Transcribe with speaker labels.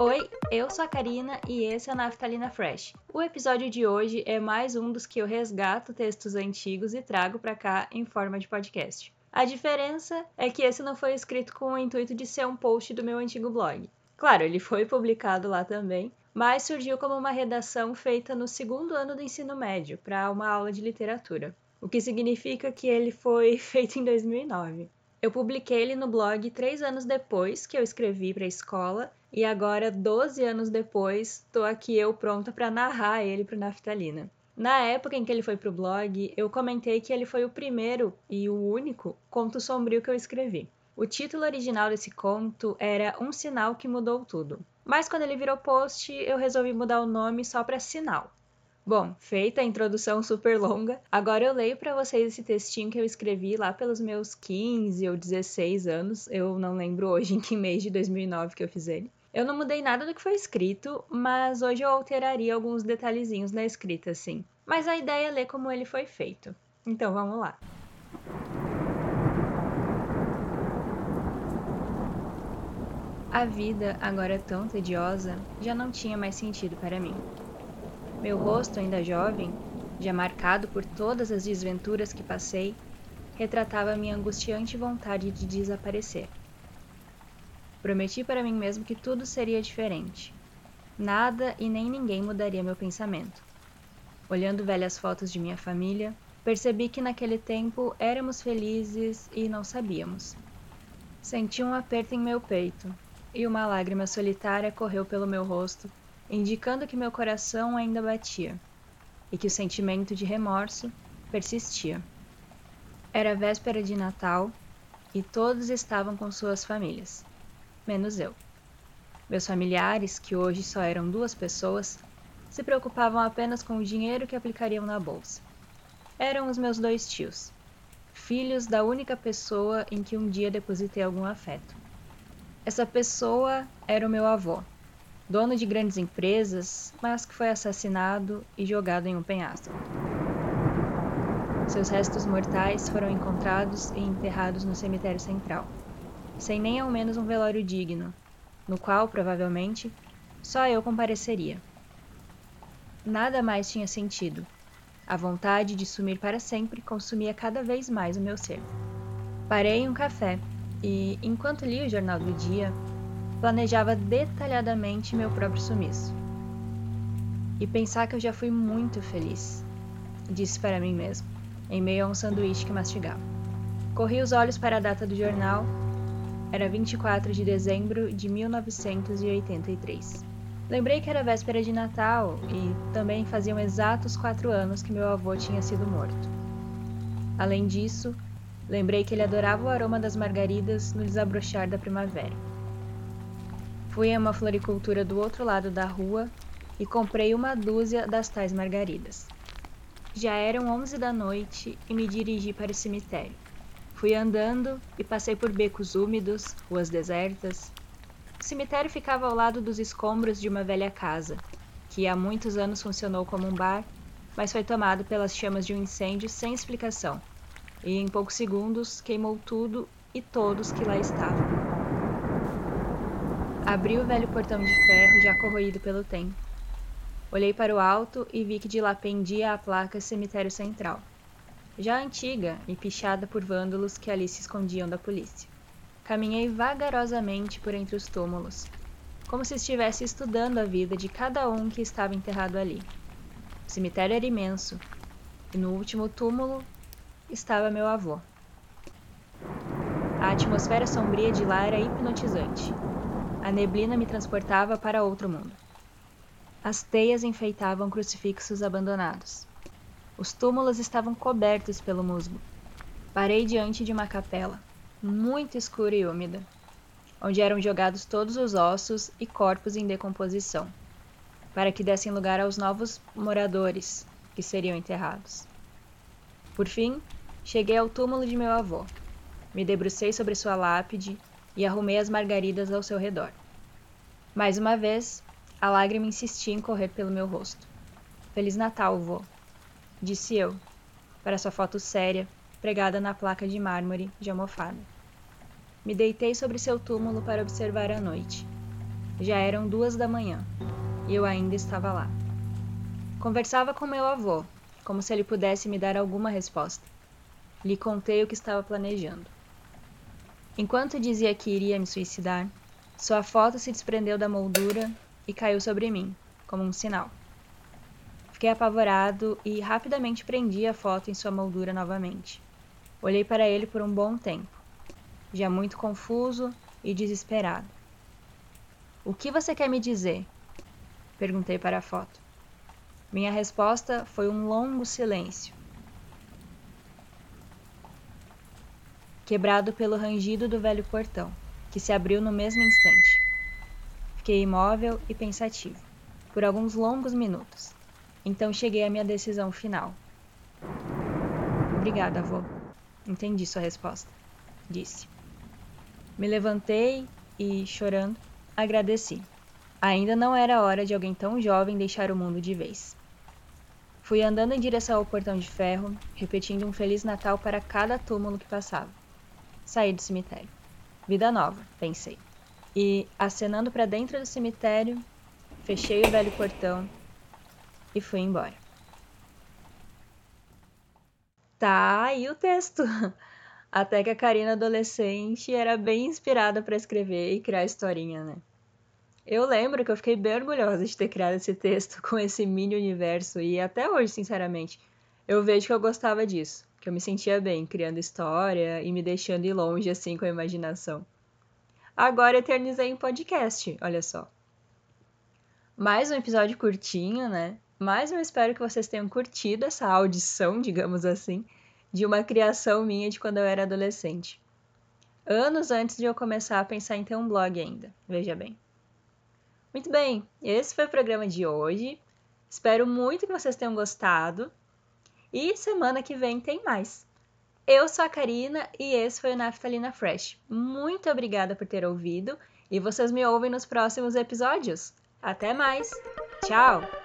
Speaker 1: Oi, eu sou a Karina e esse é o Naftalina Fresh. O episódio de hoje é mais um dos que eu resgato textos antigos e trago para cá em forma de podcast. A diferença é que esse não foi escrito com o intuito de ser um post do meu antigo blog. Claro, ele foi publicado lá também, mas surgiu como uma redação feita no segundo ano do ensino médio para uma aula de literatura, o que significa que ele foi feito em 2009. Eu publiquei ele no blog três anos depois que eu escrevi para a escola e agora, 12 anos depois, estou aqui eu pronta para narrar ele para Naftalina. Na época em que ele foi pro blog, eu comentei que ele foi o primeiro e o único conto sombrio que eu escrevi. O título original desse conto era Um Sinal que Mudou Tudo. Mas quando ele virou post, eu resolvi mudar o nome só para Sinal. Bom, feita a introdução super longa, agora eu leio para vocês esse textinho que eu escrevi lá pelos meus 15 ou 16 anos. Eu não lembro hoje em que mês de 2009 que eu fiz ele. Eu não mudei nada do que foi escrito, mas hoje eu alteraria alguns detalhezinhos na escrita, assim. Mas a ideia é ler como ele foi feito. Então vamos lá. A vida, agora tão tediosa, já não tinha mais sentido para mim. Meu rosto, ainda jovem, já marcado por todas as desventuras que passei, retratava minha angustiante vontade de desaparecer. Prometi para mim mesmo que tudo seria diferente. Nada e nem ninguém mudaria meu pensamento. Olhando velhas fotos de minha família, percebi que naquele tempo éramos felizes e não sabíamos. Senti um aperto em meu peito e uma lágrima solitária correu pelo meu rosto, indicando que meu coração ainda batia e que o sentimento de remorso persistia. Era véspera de Natal e todos estavam com suas famílias menos eu. Meus familiares, que hoje só eram duas pessoas, se preocupavam apenas com o dinheiro que aplicariam na bolsa. Eram os meus dois tios, filhos da única pessoa em que um dia depositei algum afeto. Essa pessoa era o meu avô, dono de grandes empresas, mas que foi assassinado e jogado em um penhasco. Seus restos mortais foram encontrados e enterrados no cemitério central sem nem ao menos um velório digno, no qual, provavelmente, só eu compareceria. Nada mais tinha sentido. A vontade de sumir para sempre consumia cada vez mais o meu ser. Parei em um café e, enquanto lia o jornal do dia, planejava detalhadamente meu próprio sumiço. E pensar que eu já fui muito feliz, disse para mim mesmo, em meio a um sanduíche que mastigava. Corri os olhos para a data do jornal era 24 de dezembro de 1983. Lembrei que era véspera de Natal e também faziam exatos quatro anos que meu avô tinha sido morto. Além disso, lembrei que ele adorava o aroma das margaridas no desabrochar da primavera. Fui a uma floricultura do outro lado da rua e comprei uma dúzia das tais margaridas. Já eram onze da noite e me dirigi para o cemitério. Fui andando e passei por becos úmidos, ruas desertas. O cemitério ficava ao lado dos escombros de uma velha casa, que há muitos anos funcionou como um bar, mas foi tomado pelas chamas de um incêndio sem explicação, e em poucos segundos queimou tudo e todos que lá estavam. Abri o velho portão de ferro já corroído pelo tempo. Olhei para o alto e vi que de lá pendia a placa Cemitério Central já antiga e pichada por vândalos que ali se escondiam da polícia. Caminhei vagarosamente por entre os túmulos, como se estivesse estudando a vida de cada um que estava enterrado ali. O cemitério era imenso, e no último túmulo estava meu avô. A atmosfera sombria de lá era hipnotizante. A neblina me transportava para outro mundo. As teias enfeitavam crucifixos abandonados. Os túmulos estavam cobertos pelo musgo. Parei diante de uma capela, muito escura e úmida, onde eram jogados todos os ossos e corpos em decomposição, para que dessem lugar aos novos moradores que seriam enterrados. Por fim, cheguei ao túmulo de meu avô. Me debrucei sobre sua lápide e arrumei as margaridas ao seu redor. Mais uma vez, a lágrima insistia em correr pelo meu rosto. Feliz Natal, vô! Disse eu, para sua foto séria, pregada na placa de mármore de almofada. Me deitei sobre seu túmulo para observar a noite. Já eram duas da manhã e eu ainda estava lá. Conversava com meu avô, como se ele pudesse me dar alguma resposta. Lhe contei o que estava planejando. Enquanto dizia que iria me suicidar, sua foto se desprendeu da moldura e caiu sobre mim, como um sinal. Fiquei apavorado e rapidamente prendi a foto em sua moldura novamente. Olhei para ele por um bom tempo, já muito confuso e desesperado. O que você quer me dizer? Perguntei para a foto. Minha resposta foi um longo silêncio, quebrado pelo rangido do velho portão, que se abriu no mesmo instante. Fiquei imóvel e pensativo, por alguns longos minutos. Então cheguei à minha decisão final. Obrigada, avô. Entendi sua resposta, disse. Me levantei e, chorando, agradeci. Ainda não era hora de alguém tão jovem deixar o mundo de vez. Fui andando em direção ao portão de ferro, repetindo um Feliz Natal para cada túmulo que passava. Saí do cemitério. Vida nova, pensei. E, acenando para dentro do cemitério, fechei o velho portão e fui embora. Tá aí o texto. Até que a Karina adolescente era bem inspirada para escrever e criar historinha, né? Eu lembro que eu fiquei bem orgulhosa de ter criado esse texto com esse mini universo e até hoje, sinceramente, eu vejo que eu gostava disso, que eu me sentia bem criando história e me deixando ir longe assim com a imaginação. Agora eternizei em podcast, olha só. Mais um episódio curtinho, né? Mas eu espero que vocês tenham curtido essa audição, digamos assim, de uma criação minha de quando eu era adolescente. Anos antes de eu começar a pensar em ter um blog ainda, veja bem. Muito bem, esse foi o programa de hoje. Espero muito que vocês tenham gostado. E semana que vem tem mais. Eu sou a Karina e esse foi o Naftalina Fresh. Muito obrigada por ter ouvido e vocês me ouvem nos próximos episódios. Até mais! Tchau!